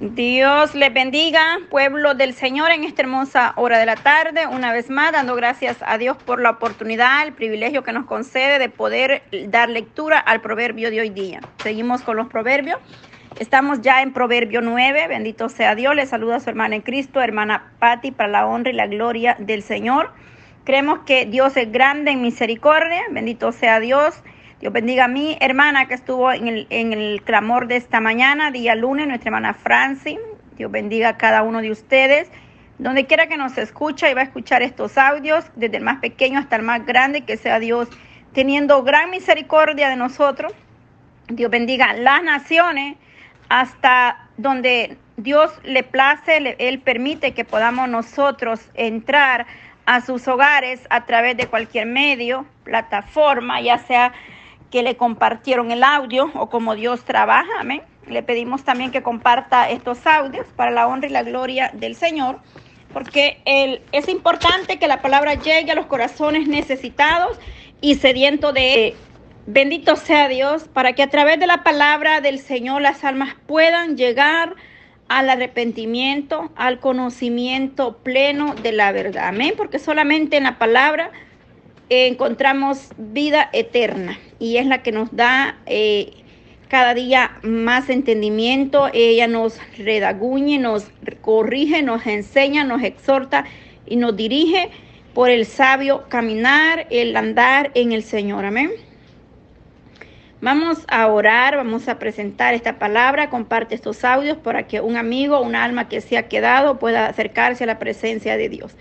Dios les bendiga, pueblo del Señor, en esta hermosa hora de la tarde. Una vez más, dando gracias a Dios por la oportunidad, el privilegio que nos concede de poder dar lectura al proverbio de hoy día. Seguimos con los proverbios. Estamos ya en Proverbio 9. Bendito sea Dios. Le saluda a su hermana en Cristo, hermana Patti, para la honra y la gloria del Señor. Creemos que Dios es grande en misericordia. Bendito sea Dios. Dios bendiga a mi hermana que estuvo en el, clamor de esta mañana, día lunes, nuestra hermana Franci. Dios bendiga a cada uno de ustedes. Donde quiera que nos escucha y va a escuchar estos audios, desde el más pequeño hasta el más grande, que sea Dios teniendo gran misericordia de nosotros. Dios bendiga las naciones hasta donde Dios le place, Él permite que podamos nosotros entrar a sus hogares a través de cualquier medio, plataforma, ya sea que le compartieron el audio o como Dios trabaja. Amén. Le pedimos también que comparta estos audios para la honra y la gloria del Señor, porque el, es importante que la palabra llegue a los corazones necesitados y sedientos de Bendito sea Dios, para que a través de la palabra del Señor las almas puedan llegar al arrepentimiento, al conocimiento pleno de la verdad. Amén, porque solamente en la palabra encontramos vida eterna y es la que nos da eh, cada día más entendimiento. Ella nos redaguñe, nos corrige, nos enseña, nos exhorta y nos dirige por el sabio caminar, el andar en el Señor. Amén. Vamos a orar, vamos a presentar esta palabra, comparte estos audios para que un amigo, un alma que se ha quedado pueda acercarse a la presencia de Dios.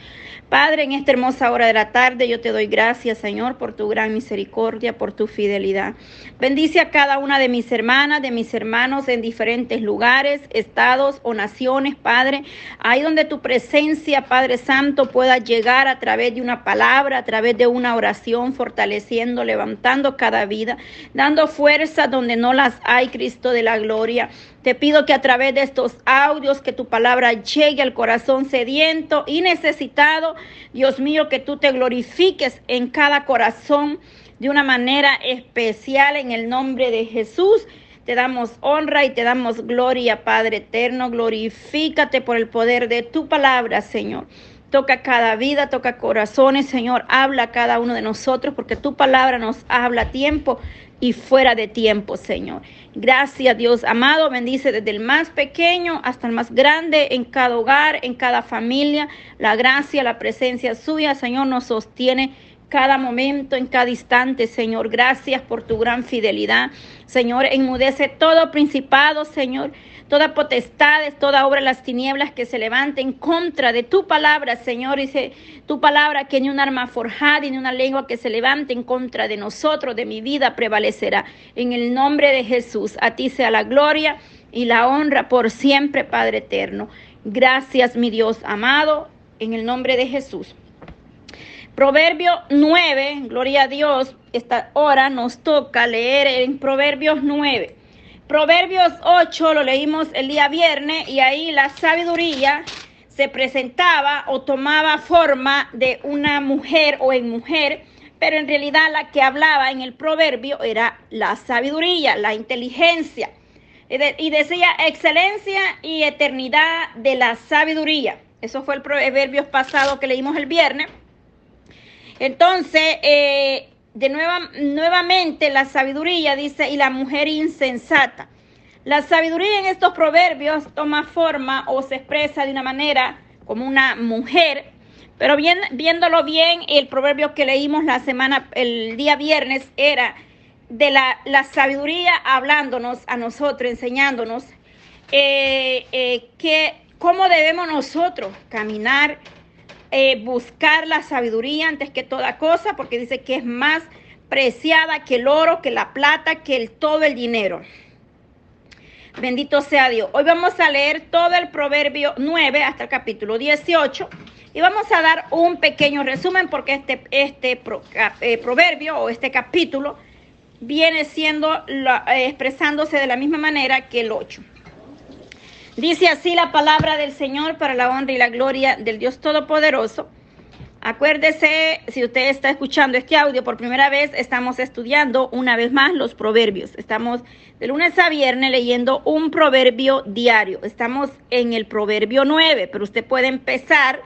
Padre, en esta hermosa hora de la tarde yo te doy gracias, Señor, por tu gran misericordia, por tu fidelidad. Bendice a cada una de mis hermanas, de mis hermanos en diferentes lugares, estados o naciones, Padre. Ahí donde tu presencia, Padre Santo, pueda llegar a través de una palabra, a través de una oración, fortaleciendo, levantando cada vida, dando fuerza donde no las hay, Cristo de la gloria. Te pido que a través de estos audios, que tu palabra llegue al corazón sediento y necesitado. Dios mío, que tú te glorifiques en cada corazón de una manera especial en el nombre de Jesús. Te damos honra y te damos gloria, Padre eterno. Glorifícate por el poder de tu palabra, Señor. Toca cada vida, toca corazones, Señor. Habla a cada uno de nosotros porque tu palabra nos habla a tiempo y fuera de tiempo, Señor. Gracias, Dios amado. Bendice desde el más pequeño hasta el más grande en cada hogar, en cada familia. La gracia, la presencia suya, Señor, nos sostiene cada momento, en cada instante, Señor. Gracias por tu gran fidelidad. Señor, enmudece todo principado, Señor, toda potestad, toda obra de las tinieblas que se levante en contra de tu palabra, Señor. Dice tu palabra que ni un arma forjada ni una lengua que se levante en contra de nosotros, de mi vida, prevalecerá. En el nombre de Jesús, a ti sea la gloria y la honra por siempre, Padre eterno. Gracias, mi Dios amado, en el nombre de Jesús. Proverbio 9, gloria a Dios, esta hora nos toca leer en Proverbios 9. Proverbios 8 lo leímos el día viernes y ahí la sabiduría se presentaba o tomaba forma de una mujer o en mujer, pero en realidad la que hablaba en el proverbio era la sabiduría, la inteligencia. Y decía excelencia y eternidad de la sabiduría. Eso fue el proverbio pasado que leímos el viernes. Entonces, eh, de nueva, nuevamente la sabiduría dice, y la mujer insensata. La sabiduría en estos proverbios toma forma o se expresa de una manera como una mujer, pero bien, viéndolo bien, el proverbio que leímos la semana, el día viernes, era de la, la sabiduría hablándonos a nosotros, enseñándonos eh, eh, que cómo debemos nosotros caminar eh, buscar la sabiduría antes que toda cosa, porque dice que es más preciada que el oro, que la plata, que el, todo el dinero. Bendito sea Dios. Hoy vamos a leer todo el proverbio 9 hasta el capítulo 18 y vamos a dar un pequeño resumen porque este, este eh, proverbio o este capítulo viene siendo eh, expresándose de la misma manera que el 8. Dice así la palabra del Señor para la honra y la gloria del Dios Todopoderoso. Acuérdese, si usted está escuchando este audio por primera vez, estamos estudiando una vez más los proverbios. Estamos de lunes a viernes leyendo un proverbio diario. Estamos en el proverbio 9, pero usted puede empezar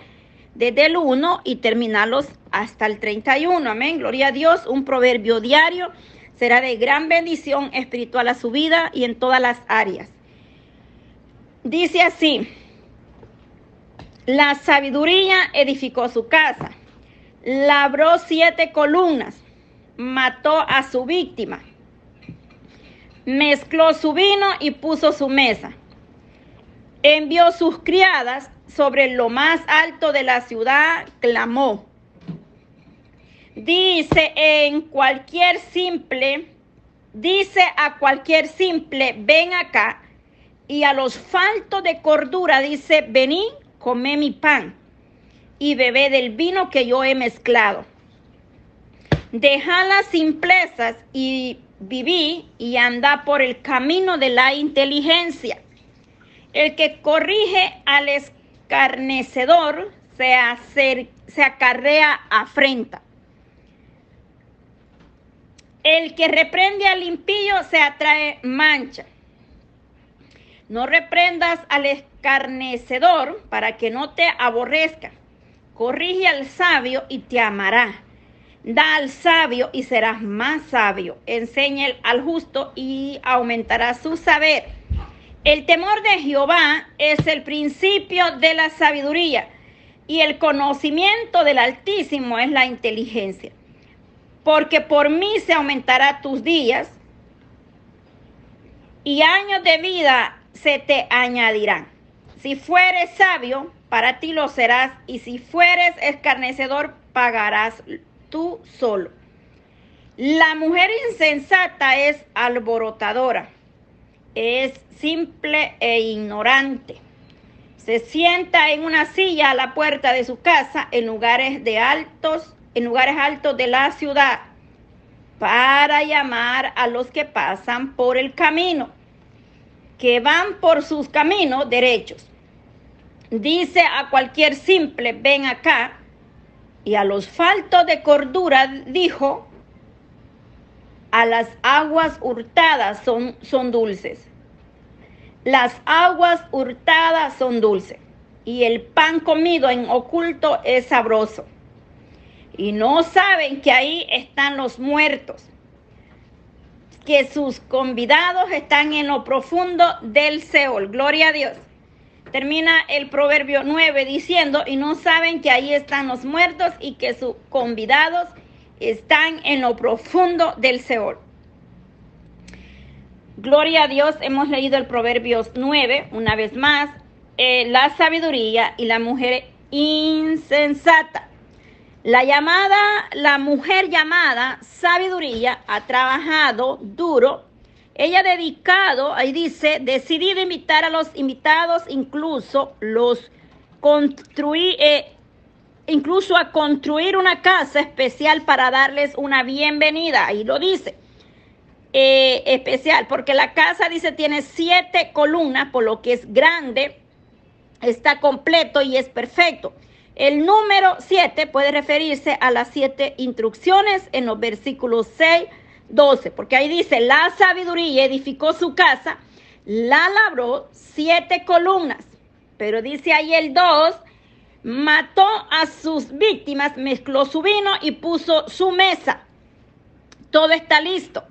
desde el 1 y terminarlos hasta el 31. Amén. Gloria a Dios. Un proverbio diario será de gran bendición espiritual a su vida y en todas las áreas. Dice así. La sabiduría edificó su casa, labró siete columnas, mató a su víctima, mezcló su vino y puso su mesa. Envió sus criadas sobre lo más alto de la ciudad, clamó. Dice en cualquier simple, dice a cualquier simple, ven acá. Y a los faltos de cordura dice, vení comé mi pan y bebé del vino que yo he mezclado. Deja las simplezas y viví y anda por el camino de la inteligencia. El que corrige al escarnecedor se, se acarrea afrenta. El que reprende al impío se atrae mancha. No reprendas al escarnecedor para que no te aborrezca. Corrige al sabio y te amará. Da al sabio y serás más sabio. Enseña al justo y aumentará su saber. El temor de Jehová es el principio de la sabiduría y el conocimiento del Altísimo es la inteligencia. Porque por mí se aumentará tus días y años de vida se te añadirán. Si fueres sabio, para ti lo serás, y si fueres escarnecedor, pagarás tú solo. La mujer insensata es alborotadora, es simple e ignorante. Se sienta en una silla a la puerta de su casa en lugares de altos, en lugares altos de la ciudad, para llamar a los que pasan por el camino que van por sus caminos derechos. Dice a cualquier simple, ven acá, y a los faltos de cordura dijo, a las aguas hurtadas son, son dulces. Las aguas hurtadas son dulces, y el pan comido en oculto es sabroso. Y no saben que ahí están los muertos que sus convidados están en lo profundo del Seol. Gloria a Dios. Termina el proverbio 9 diciendo, y no saben que ahí están los muertos y que sus convidados están en lo profundo del Seol. Gloria a Dios, hemos leído el Proverbios 9, una vez más, eh, la sabiduría y la mujer insensata. La llamada, la mujer llamada sabiduría ha trabajado duro. Ella ha dedicado, ahí dice, decidido invitar a los invitados, incluso los construir, eh, incluso a construir una casa especial para darles una bienvenida. Ahí lo dice. Eh, especial, porque la casa dice tiene siete columnas, por lo que es grande, está completo y es perfecto. El número 7 puede referirse a las siete instrucciones en los versículos 6, 12, porque ahí dice, la sabiduría edificó su casa, la labró siete columnas, pero dice ahí el 2, mató a sus víctimas, mezcló su vino y puso su mesa. Todo está listo.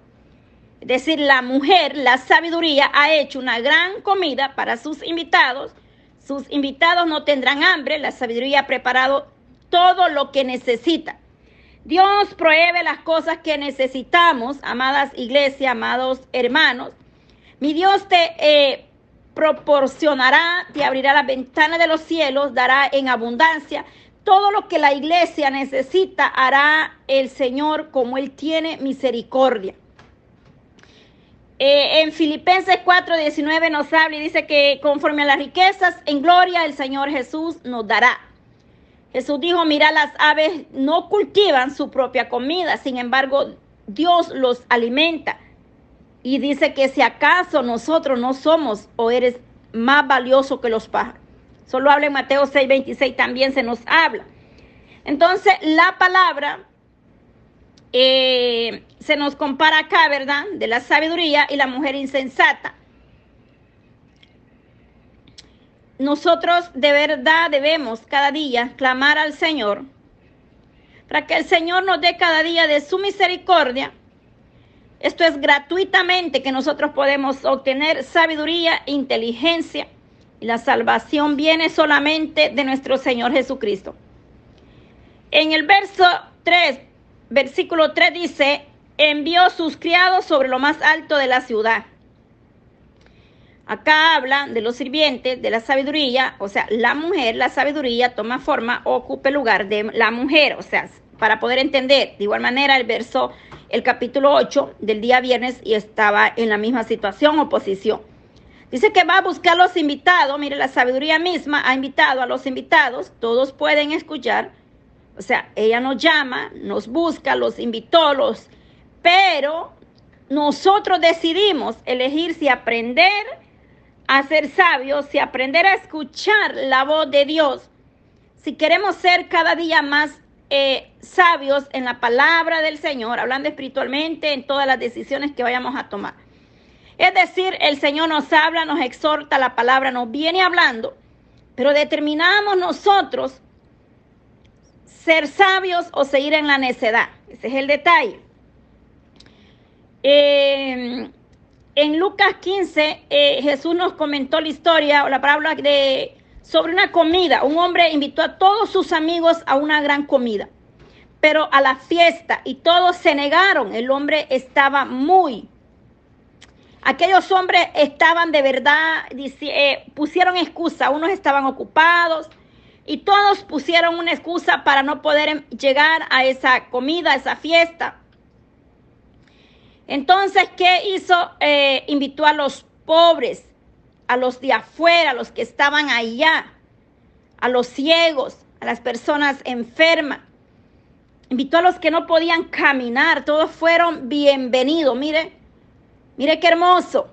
Es decir, la mujer, la sabiduría, ha hecho una gran comida para sus invitados sus invitados no tendrán hambre, la sabiduría ha preparado todo lo que necesita. Dios prohíbe las cosas que necesitamos, amadas iglesias, amados hermanos. Mi Dios te eh, proporcionará, te abrirá las ventanas de los cielos, dará en abundancia. Todo lo que la iglesia necesita hará el Señor como Él tiene misericordia. Eh, en Filipenses 4:19 nos habla y dice que conforme a las riquezas en gloria el Señor Jesús nos dará. Jesús dijo, mira, las aves no cultivan su propia comida, sin embargo, Dios los alimenta. Y dice que si acaso nosotros no somos o eres más valioso que los pájaros. Solo habla en Mateo 6:26, también se nos habla. Entonces, la palabra eh, se nos compara acá, ¿verdad? De la sabiduría y la mujer insensata. Nosotros de verdad debemos cada día clamar al Señor para que el Señor nos dé cada día de su misericordia. Esto es gratuitamente que nosotros podemos obtener sabiduría, inteligencia y la salvación viene solamente de nuestro Señor Jesucristo. En el verso 3, versículo 3 dice, envió sus criados sobre lo más alto de la ciudad. Acá habla de los sirvientes, de la sabiduría, o sea, la mujer, la sabiduría toma forma, ocupa el lugar de la mujer, o sea, para poder entender, de igual manera el verso, el capítulo 8 del día viernes y estaba en la misma situación o. Dice que va a buscar a los invitados, mire, la sabiduría misma ha invitado a los invitados, todos pueden escuchar, o sea, ella nos llama, nos busca, los invitó, los, pero nosotros decidimos elegir si aprender a ser sabios, si aprender a escuchar la voz de Dios, si queremos ser cada día más eh, sabios en la palabra del Señor, hablando espiritualmente en todas las decisiones que vayamos a tomar. Es decir, el Señor nos habla, nos exhorta, la palabra nos viene hablando, pero determinamos nosotros ser sabios o seguir en la necedad. Ese es el detalle. Eh, en Lucas 15, eh, Jesús nos comentó la historia o la palabra de, sobre una comida. Un hombre invitó a todos sus amigos a una gran comida, pero a la fiesta y todos se negaron. El hombre estaba muy... Aquellos hombres estaban de verdad, eh, pusieron excusa, unos estaban ocupados, y todos pusieron una excusa para no poder llegar a esa comida, a esa fiesta. Entonces, ¿qué hizo? Eh, invitó a los pobres, a los de afuera, a los que estaban allá, a los ciegos, a las personas enfermas. Invitó a los que no podían caminar, todos fueron bienvenidos. Mire, mire qué hermoso.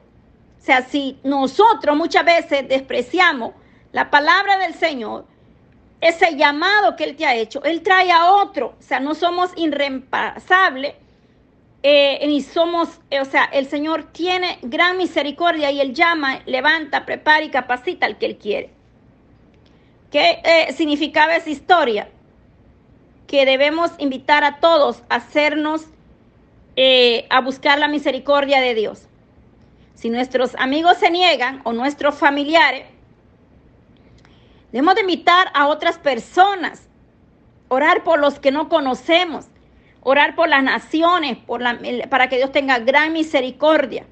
O sea, si nosotros muchas veces despreciamos la palabra del Señor, ese llamado que Él te ha hecho, Él trae a otro. O sea, no somos irreemplazables, eh, ni somos, eh, o sea, el Señor tiene gran misericordia y Él llama, levanta, prepara y capacita al que Él quiere. ¿Qué eh, significaba esa historia? Que debemos invitar a todos a hacernos, a buscar la misericordia de Dios. Si nuestros amigos se niegan o nuestros familiares, Debemos de invitar a otras personas, orar por los que no conocemos, orar por las naciones, para que Dios tenga gran misericordia.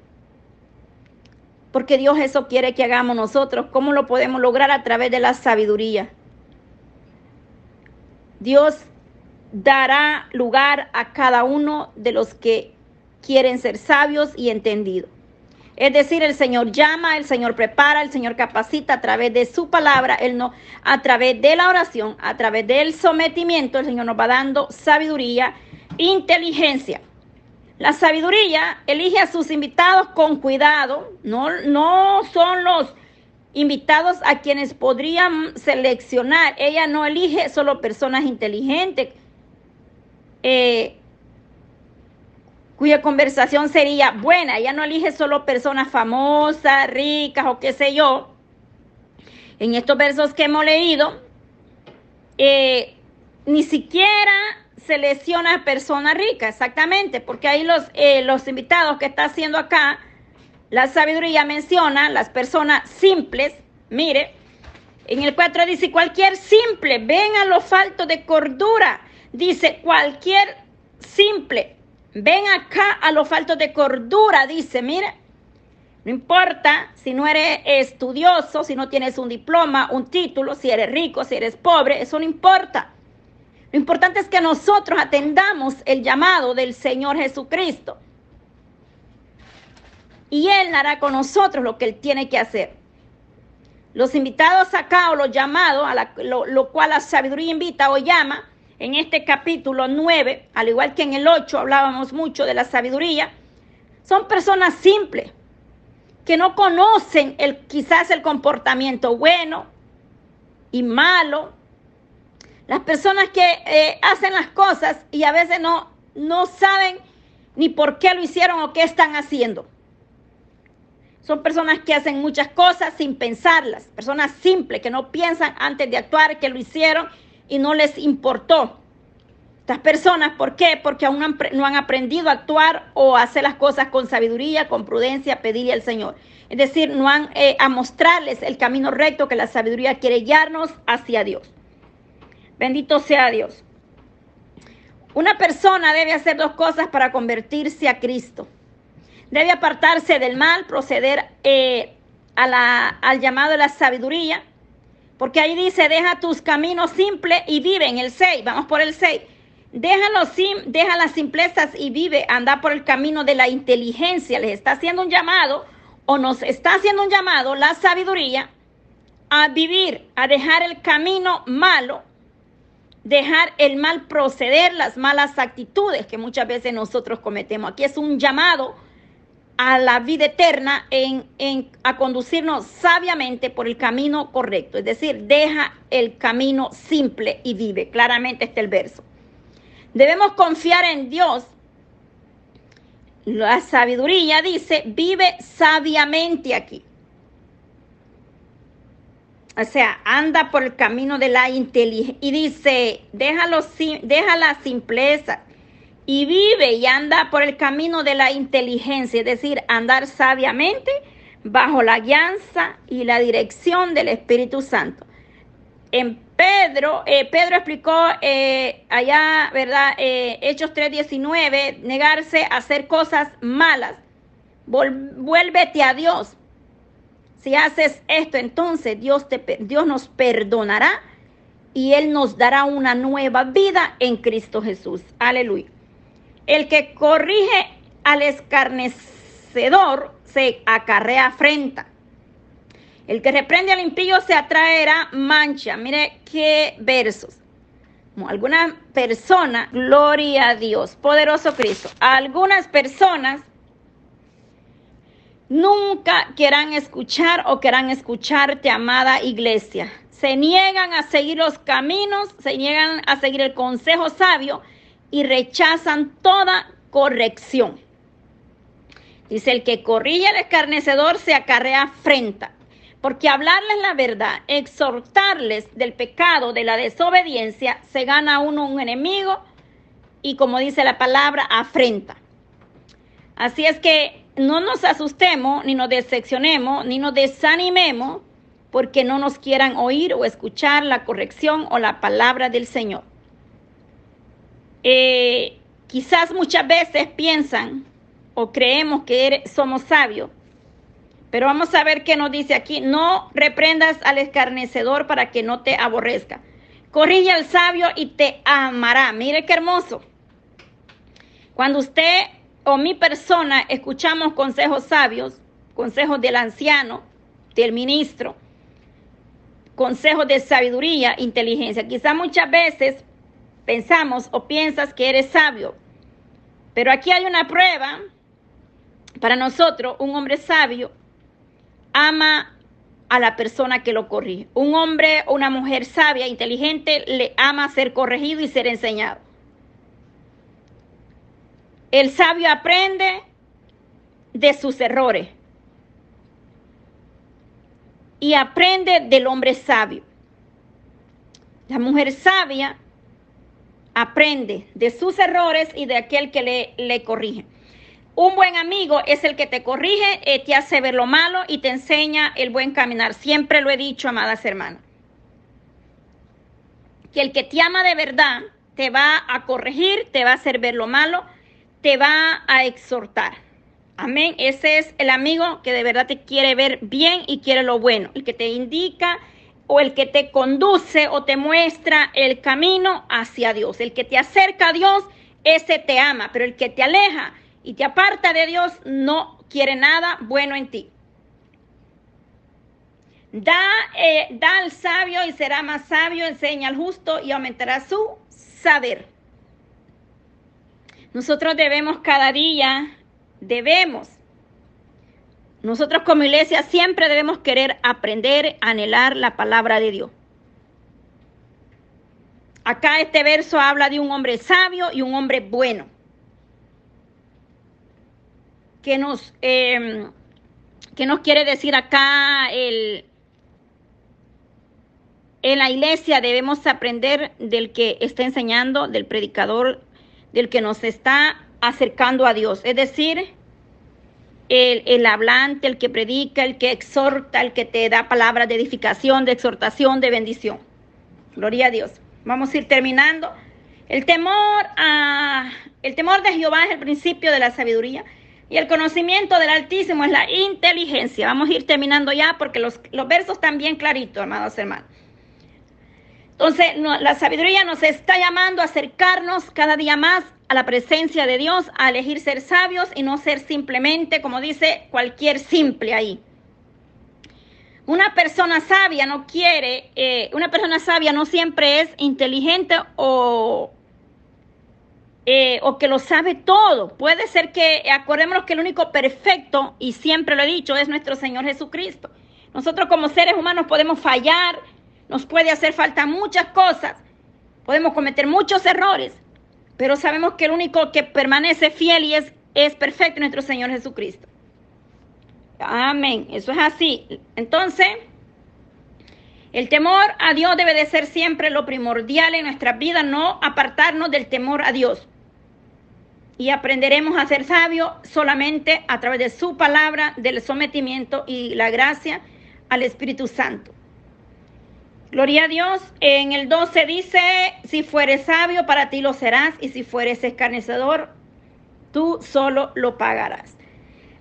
Porque Dios eso quiere que hagamos nosotros. ¿Cómo lo podemos lograr? A través de la sabiduría. Dios dará lugar a cada uno de los que quieren ser sabios y entendidos. Es decir, el Señor llama, el Señor prepara, el Señor capacita a través de su palabra, él no, a través de la oración, a través del sometimiento, el Señor nos va dando sabiduría, inteligencia. La sabiduría elige a sus invitados con cuidado, no, no son los invitados a quienes podrían seleccionar. Ella no elige solo personas inteligentes. Eh, cuya conversación sería buena. Ella no elige solo personas famosas, ricas o qué sé yo. En estos versos que hemos leído, eh, ni siquiera selecciona personas ricas, exactamente, porque ahí los, eh, los invitados que está haciendo acá, la sabiduría menciona las personas simples. Mire, en el 4 dice, cualquier simple, ven a los faltos de cordura. Dice, cualquier simple, Ven acá a los faltos de cordura, dice, mire. No importa si no eres estudioso, si no tienes un diploma, un título, si eres rico, si eres pobre, eso no importa. Lo importante es que nosotros atendamos el llamado del Señor Jesucristo. Y Él hará con nosotros lo que Él tiene que hacer. Los invitados acá o los llamados, a lo, lo cual la sabiduría invita o llama, en este capítulo 9, al igual que en el 8 hablábamos mucho de la sabiduría, son personas simples que no conocen el, quizás el comportamiento bueno y malo, Las personas que eh, hacen las cosas y a veces no, no saben ni por qué lo hicieron o qué están haciendo. Son personas que hacen muchas cosas sin pensarlas, personas simples que no piensan antes de actuar, que lo hicieron y no les importó. Estas personas, ¿por qué? Porque aún no han aprendido a actuar o a hacer las cosas con sabiduría, con prudencia, pedirle al Señor. Es decir, no han eh, a mostrarles el camino recto que la sabiduría quiere guiarnos hacia Dios. Bendito sea Dios. Una persona debe hacer dos cosas para convertirse a Cristo. Debe apartarse del mal, proceder eh, al llamado de la sabiduría, porque ahí dice, deja tus caminos simples y vive en el 6. Vamos por el 6. Déjalo deja las simplezas y vive, anda por el camino de la inteligencia. Les está haciendo un llamado o nos está haciendo un llamado la sabiduría a vivir, a dejar el camino malo, dejar el mal proceder, las malas actitudes que muchas veces nosotros cometemos. Aquí es un llamado a la vida eterna en, en, a conducirnos sabiamente por el camino correcto. Es decir, deja el camino simple y vive. Claramente está el verso. Debemos confiar en Dios. La sabiduría dice, vive sabiamente aquí. O sea, anda por el camino de la inteligencia. Y dice, déjalo, deja la simpleza y vive y anda por el camino de la inteligencia, es decir, andar sabiamente bajo la guianza y la dirección del Espíritu Santo. En Pedro, eh, Pedro explicó eh, allá, ¿verdad? Eh, Hechos 3:19, negarse a hacer cosas malas. vuélvete a Dios. Si haces esto, entonces Dios, te, Dios nos perdonará y Él nos dará una nueva vida en Cristo Jesús. Aleluya. El que corrige al escarnecedor se acarrea afrenta. El que reprende al impío se atraerá mancha. Mire qué versos. algunas personas, gloria a Dios, poderoso Cristo. Algunas personas nunca quieran escuchar o quieran escucharte, amada iglesia. Se niegan a seguir los caminos, se niegan a seguir el consejo sabio y rechazan toda corrección. Dice, el que corrige al escarnecedor se acarrea afrenta. Porque hablarles la verdad, exhortarles del pecado, de la desobediencia, se gana uno un enemigo y como dice la palabra, afrenta. Así es que no nos asustemos, ni nos decepcionemos, ni nos desanimemos porque no nos quieran oír o escuchar la corrección o la palabra del Señor. Eh, quizás muchas veces piensan o creemos que somos sabios pero vamos a ver qué nos dice aquí. No reprendas al escarnecedor para que no te aborrezca. Corrige al sabio y te amará. Mire qué hermoso. Cuando usted o mi persona escuchamos consejos sabios, consejos del anciano, del ministro, consejos de sabiduría, inteligencia. Quizá muchas veces pensamos o piensas que eres sabio, pero aquí hay una prueba para nosotros, un hombre sabio ama a la persona que lo corrige. Un hombre o una mujer sabia, inteligente, le ama ser corregido y ser enseñado. El sabio aprende de sus errores y aprende del hombre sabio. La mujer sabia aprende de sus errores y de aquel que le, le corrige. Un buen amigo es el que te corrige, eh, te hace ver lo malo y te enseña el buen caminar. Siempre lo he dicho, amadas hermanas. Que el que te ama de verdad te va a corregir, te va a hacer ver lo malo, te va a exhortar. Amén. Ese es el amigo que de verdad te quiere ver bien y quiere lo bueno. El que te indica o el que te conduce o te muestra el camino hacia Dios. El que te acerca a Dios, ese te ama. Pero el que te aleja, y te aparta de Dios, no quiere nada bueno en ti. Da, eh, da al sabio y será más sabio, enseña al justo y aumentará su saber. Nosotros debemos cada día, debemos, nosotros como iglesia siempre debemos querer aprender, anhelar la palabra de Dios. Acá este verso habla de un hombre sabio y un hombre bueno. ¿Qué nos, eh, ¿qué nos quiere decir acá el, en la iglesia debemos aprender del que está enseñando, del predicador, del que nos está acercando a Dios. Es decir, el, el, hablante, el que predica, el que exhorta, el que te da palabras de edificación, de exhortación, de bendición. Gloria a Dios. Vamos a ir terminando. El temor a, el temor de Jehová es el principio de la sabiduría y el conocimiento del Altísimo es la inteligencia. Vamos a ir terminando ya porque los, los versos están bien claritos, hermanos hermanos. Entonces, la sabiduría nos está llamando a acercarnos cada día más a la presencia de Dios, a elegir ser sabios y no ser simplemente, como dice, cualquier simple ahí. Una persona sabia no quiere, eh, una persona sabia no siempre es inteligente o, eh, o que lo sabe todo. Puede ser que, acordémonos que el único perfecto, y siempre lo he dicho, es nuestro Señor Jesucristo. Nosotros como seres humanos podemos fallar, nos puede hacer falta muchas cosas, podemos cometer muchos errores, pero sabemos que el único que permanece fiel y es, es perfecto nuestro Señor Jesucristo. Amén, eso es así. Entonces, el temor a Dios debe de ser siempre lo primordial en nuestra vida, no apartarnos del temor a Dios. Y aprenderemos a ser sabios solamente a través de su palabra, del sometimiento y la gracia al Espíritu Santo. Gloria a Dios. En el 12 dice, si fueres sabio, para ti lo serás, y si fueres escarnecedor, tú solo lo pagarás.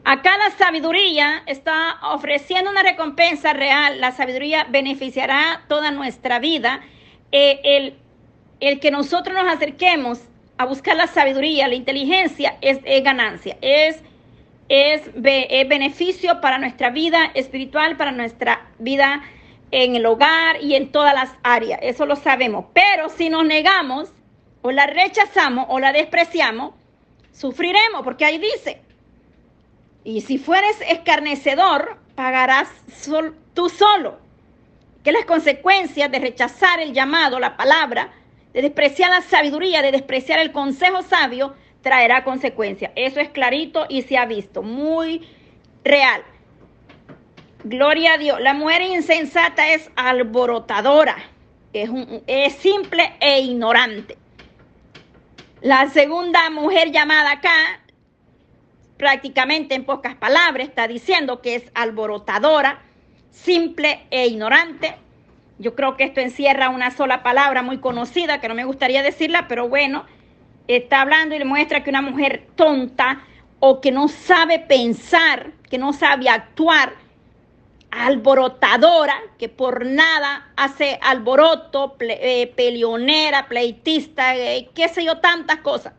Acá la sabiduría está ofreciendo una recompensa real. La sabiduría beneficiará toda nuestra vida. Eh, el, el, que nosotros nos acerquemos a buscar la sabiduría, la inteligencia, es, ganancia, es, es beneficio para nuestra vida espiritual, para nuestra vida en el hogar y en todas las áreas, eso lo sabemos. Pero si nos negamos o la rechazamos o la despreciamos, sufriremos, porque ahí dice, y si fueres escarnecedor, pagarás tú solo. Que las consecuencias de rechazar el llamado, la palabra, de despreciar la sabiduría, de despreciar el consejo sabio, traerá consecuencias. Eso es clarito y se ha visto, muy real. Gloria a Dios. La mujer insensata es alborotadora, es, es simple e ignorante. La segunda mujer llamada acá, prácticamente en pocas palabras, está diciendo que es alborotadora, simple e ignorante. Yo creo que esto encierra una sola palabra muy conocida, que no me gustaría decirla, pero bueno, está hablando y le muestra que una mujer tonta o que no sabe pensar, que no sabe actuar, alborotadora, que por nada hace alboroto, eh, peleonera, pleitista, eh, qué sé yo, tantas cosas.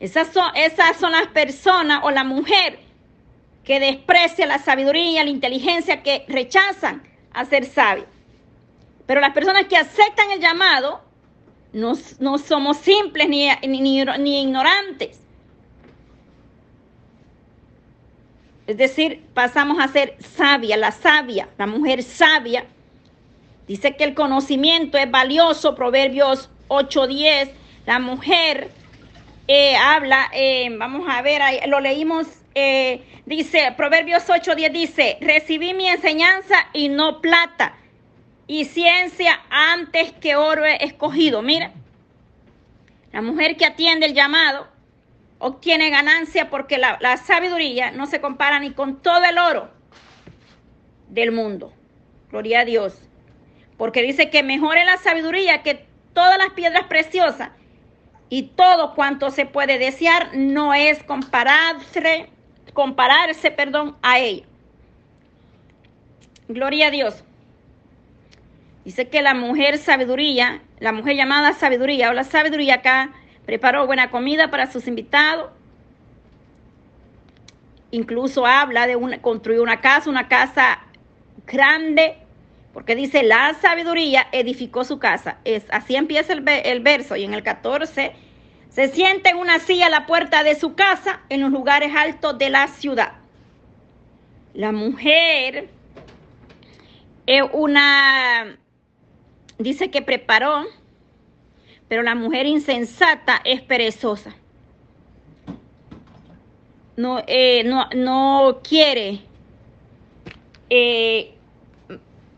Esas son, esas son las personas o la mujer que desprecia la sabiduría, la inteligencia, que rechazan a ser sabios. Pero las personas que aceptan el llamado no, no somos simples ni, ni, ni ignorantes. Es decir, pasamos a ser sabia, la sabia, la mujer sabia. Dice que el conocimiento es valioso, Proverbios 8:10. La mujer eh, habla, eh, vamos a ver, lo leímos, eh, dice, Proverbios 8:10 dice, recibí mi enseñanza y no plata, y ciencia antes que oro he escogido. Mira, la mujer que atiende el llamado obtiene ganancia porque la, sabiduría no se compara ni con todo el oro del mundo. Gloria a Dios. Porque dice que mejor es la sabiduría que todas las piedras preciosas y todo cuanto se puede desear no es compararse, compararse perdón, a ella. Gloria a Dios. Dice que la mujer sabiduría, la mujer llamada sabiduría o la sabiduría acá preparó buena comida para sus invitados. Incluso habla de una, construir una casa, una casa grande, porque dice, la sabiduría edificó su casa. Es, así empieza el, el verso y en el 14 se sienta en una silla a la puerta de su casa en los lugares altos de la ciudad. La mujer es una, dice que preparó pero la mujer insensata es perezosa. No, eh, no, no quiere, eh,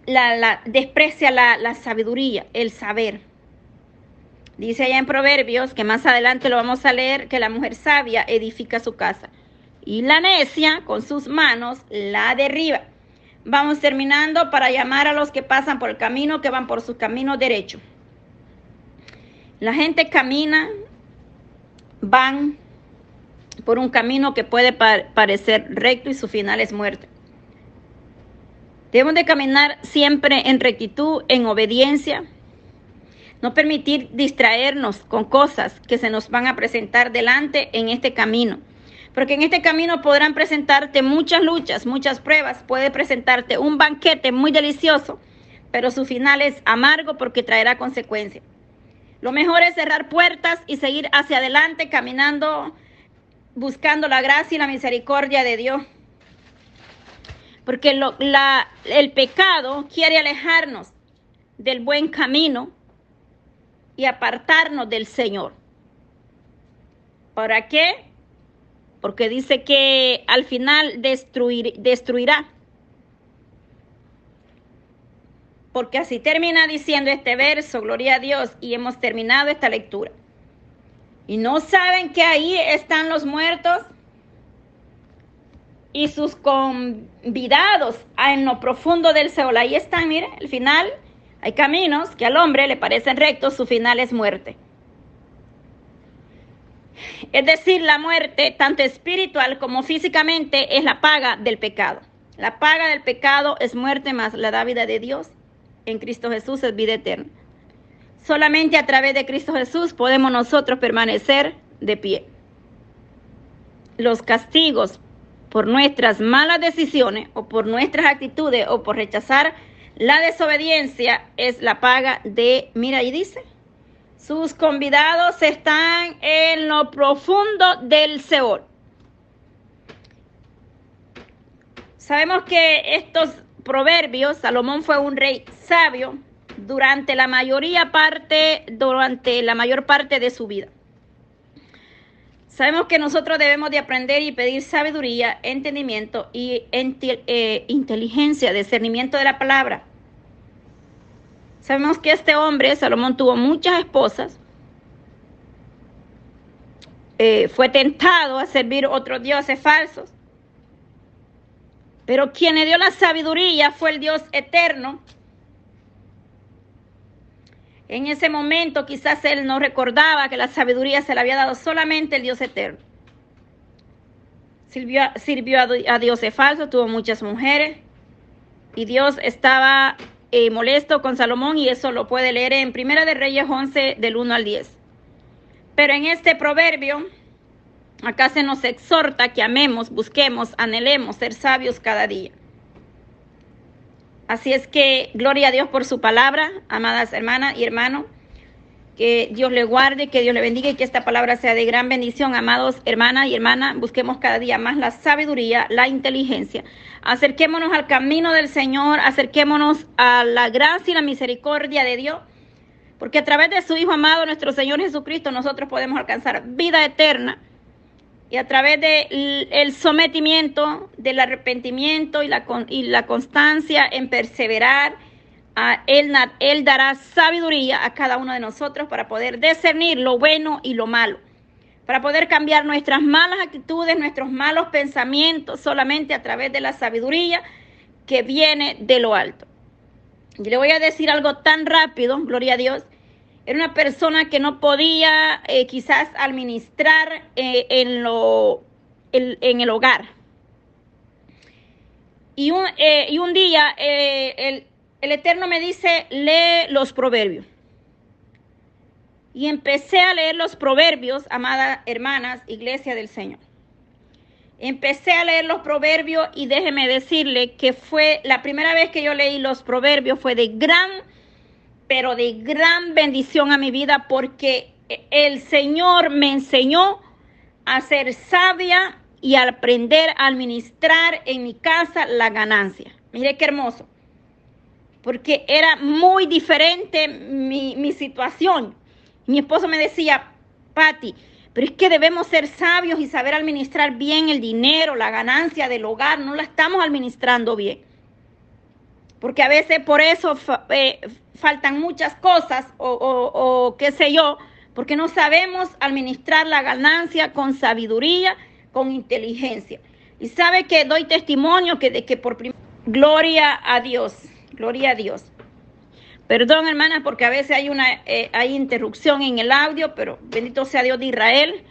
la, la, desprecia la, la sabiduría, el saber. Dice allá en Proverbios, que más adelante lo vamos a leer, que la mujer sabia edifica su casa y la necia con sus manos la derriba. Vamos terminando para llamar a los que pasan por el camino, que van por su camino derecho. La gente camina, van por un camino que puede parecer recto y su final es muerte. Debemos de caminar siempre en rectitud, en obediencia, no permitir distraernos con cosas que se nos van a presentar delante en este camino. Porque en este camino podrán presentarte muchas luchas, muchas pruebas, puede presentarte un banquete muy delicioso, pero su final es amargo porque traerá consecuencias. Lo mejor es cerrar puertas y seguir hacia adelante caminando, buscando la gracia y la misericordia de Dios. Porque el pecado quiere alejarnos del buen camino y apartarnos del Señor. ¿Para qué? Porque dice que al final destruir, destruirá. Porque así termina diciendo este verso, gloria a Dios, y hemos terminado esta lectura. Y no saben que ahí están los muertos y sus convidados en lo profundo del Seol. Ahí están, mire, el final hay caminos que al hombre le parecen rectos, su final es muerte. Es decir, la muerte, tanto espiritual como físicamente, es la paga del pecado. La paga del pecado es muerte más la da vida de Dios. En Cristo Jesús es vida eterna. Solamente a través de Cristo Jesús podemos nosotros permanecer de pie. Los castigos por nuestras malas decisiones o por nuestras actitudes o por rechazar la desobediencia es la paga de, mira, ahí dice, sus convidados están en lo profundo del Seol. Sabemos que estos proverbios, Salomón fue un rey sabio durante la mayoría parte, durante la mayor parte de su vida. Sabemos que nosotros debemos de aprender y pedir sabiduría, entendimiento y eh, inteligencia, discernimiento de la palabra. Sabemos que este hombre, Salomón, tuvo muchas esposas. Eh, fue tentado a servir otros dioses falsos. Pero quien le dio la sabiduría fue el Dios eterno. En ese momento quizás él no recordaba que la sabiduría se le había dado solamente el Dios eterno. Sirvió, a, dioses falsos, tuvo muchas mujeres y Dios estaba eh, molesto con Salomón y eso lo puede leer en Primera de Reyes 11 del 1 al 10. Pero en este proverbio, acá se nos exhorta que amemos, busquemos, anhelemos ser sabios cada día. Así es que gloria a Dios por su palabra, amadas hermanas y hermanos. Que Dios le guarde, que Dios le bendiga y que esta palabra sea de gran bendición, amados hermanas y hermanas. Busquemos cada día más la sabiduría, la inteligencia. Acerquémonos al camino del Señor, acerquémonos a la gracia y la misericordia de Dios. Porque a través de su Hijo amado, nuestro Señor Jesucristo, nosotros podemos alcanzar vida eterna y a través del el sometimiento, del arrepentimiento y la, y la constancia en perseverar, a él, él dará sabiduría a cada uno de nosotros para poder discernir lo bueno y lo malo, para poder cambiar nuestras malas actitudes, nuestros malos pensamientos solamente a través de la sabiduría que viene de lo alto. Y le voy a decir algo tan rápido, gloria a Dios, era una persona que no podía eh, quizás administrar eh, en, lo, en el hogar. Y un, eh, y un día el, el Eterno me dice, lee los proverbios. Y empecé a leer los proverbios, amadas hermanas, iglesia del Señor. Empecé a leer los proverbios y déjeme decirle que fue la primera vez que yo leí los proverbios, fue de gran pero de gran bendición a mi vida porque el Señor me enseñó a ser sabia y a aprender a administrar en mi casa la ganancia. Mire qué hermoso. Porque era muy diferente mi, mi situación. mi esposo me decía, Patti, pero es que debemos ser sabios y saber administrar bien el dinero, la ganancia del hogar, no la estamos administrando bien. Porque a veces por eso eh, faltan muchas cosas o, qué sé yo, porque no sabemos administrar la ganancia con sabiduría, con inteligencia. Y sabe que doy testimonio que de que por primera gloria a Dios, gloria a Dios. Perdón, hermanas, porque a veces hay una eh, hay interrupción en el audio, pero bendito sea Dios de Israel.